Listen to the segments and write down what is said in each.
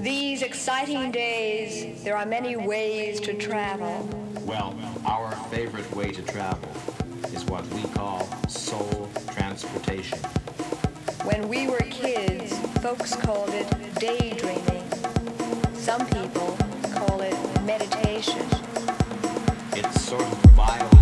These exciting days, there are many ways to travel. Well, our favorite way to travel is what we call soul transportation. When we were kids, folks called it daydreaming. Some people call it meditation. It's sort of violent.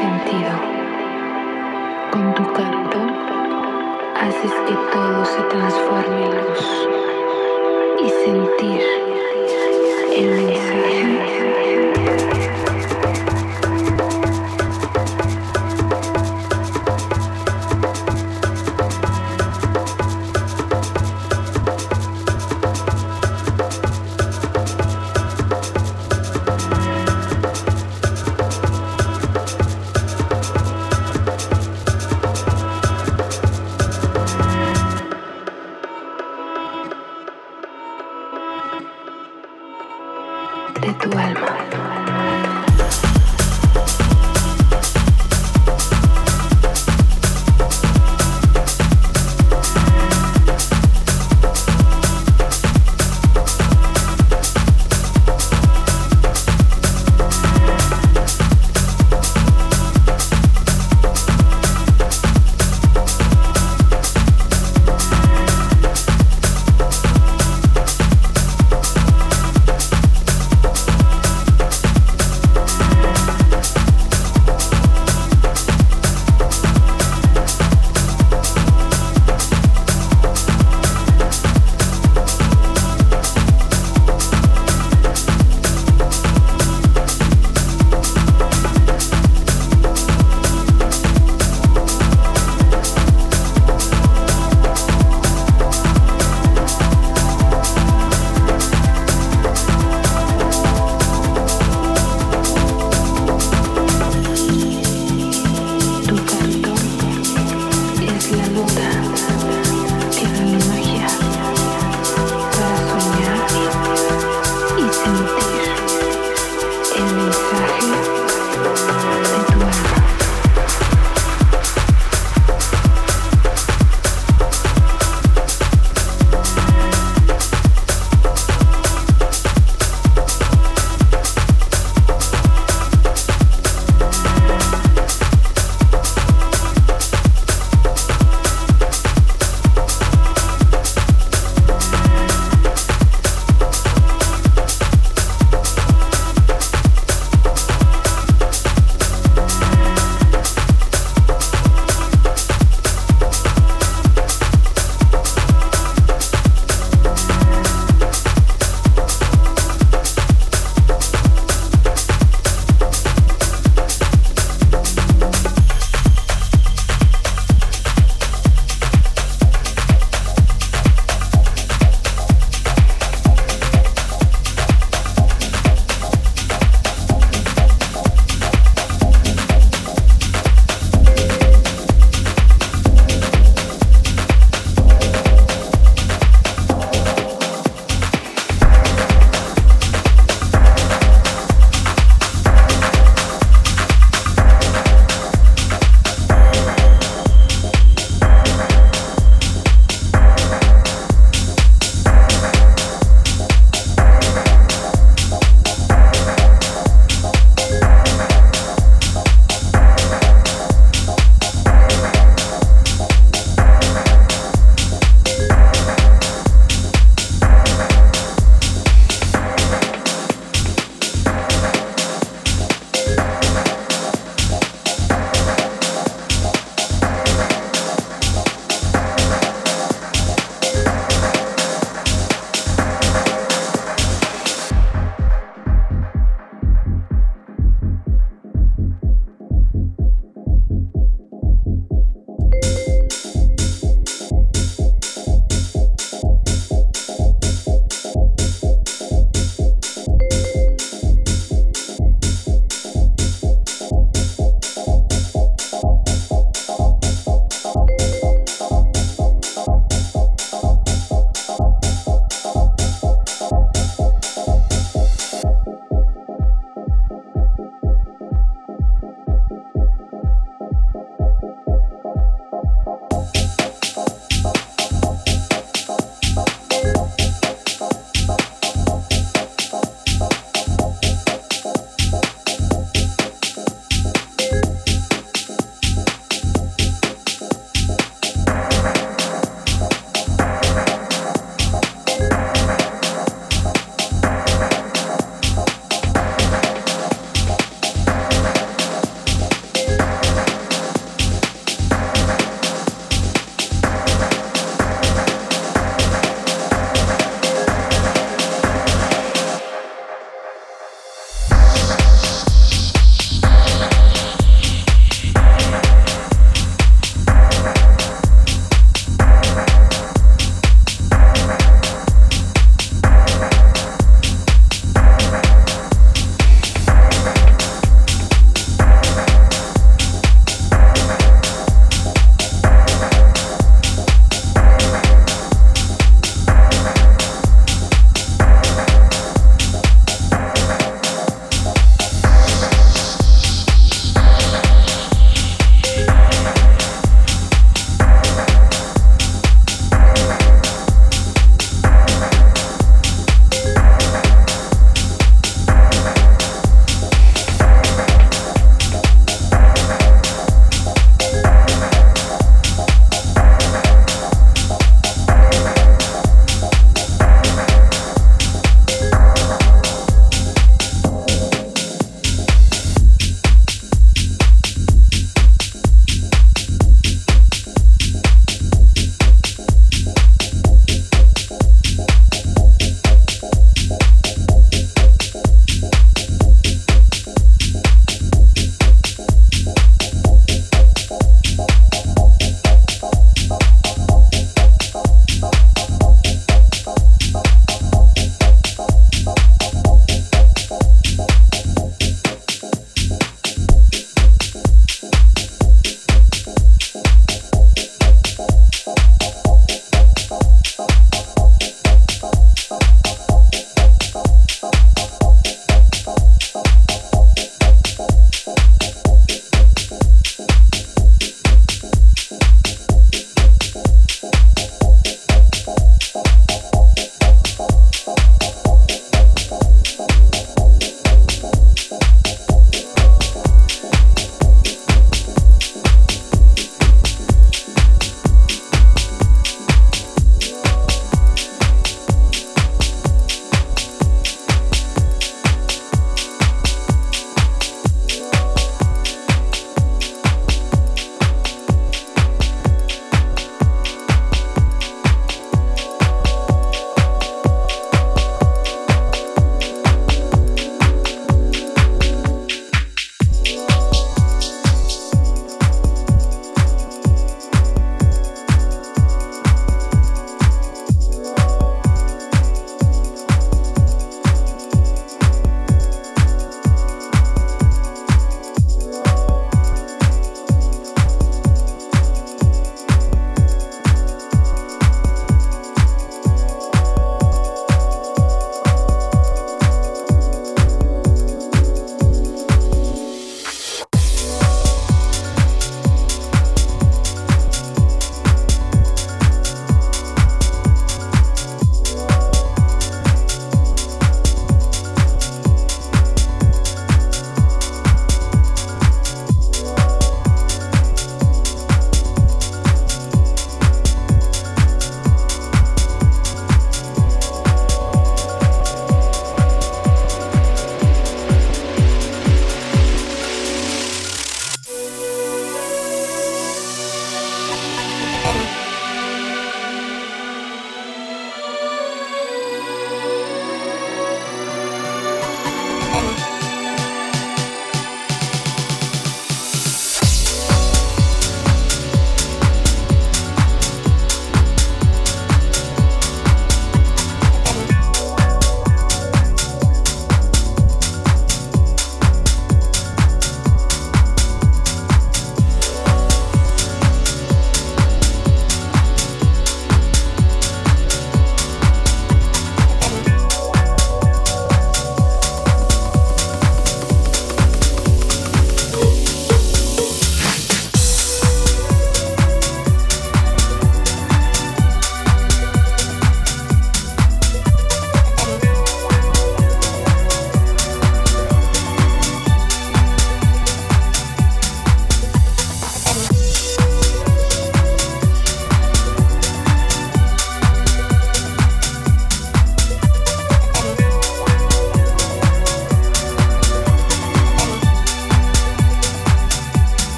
Sentido. Con tu canto haces que todo se transforme en luz y sentir el mensaje el mensaje.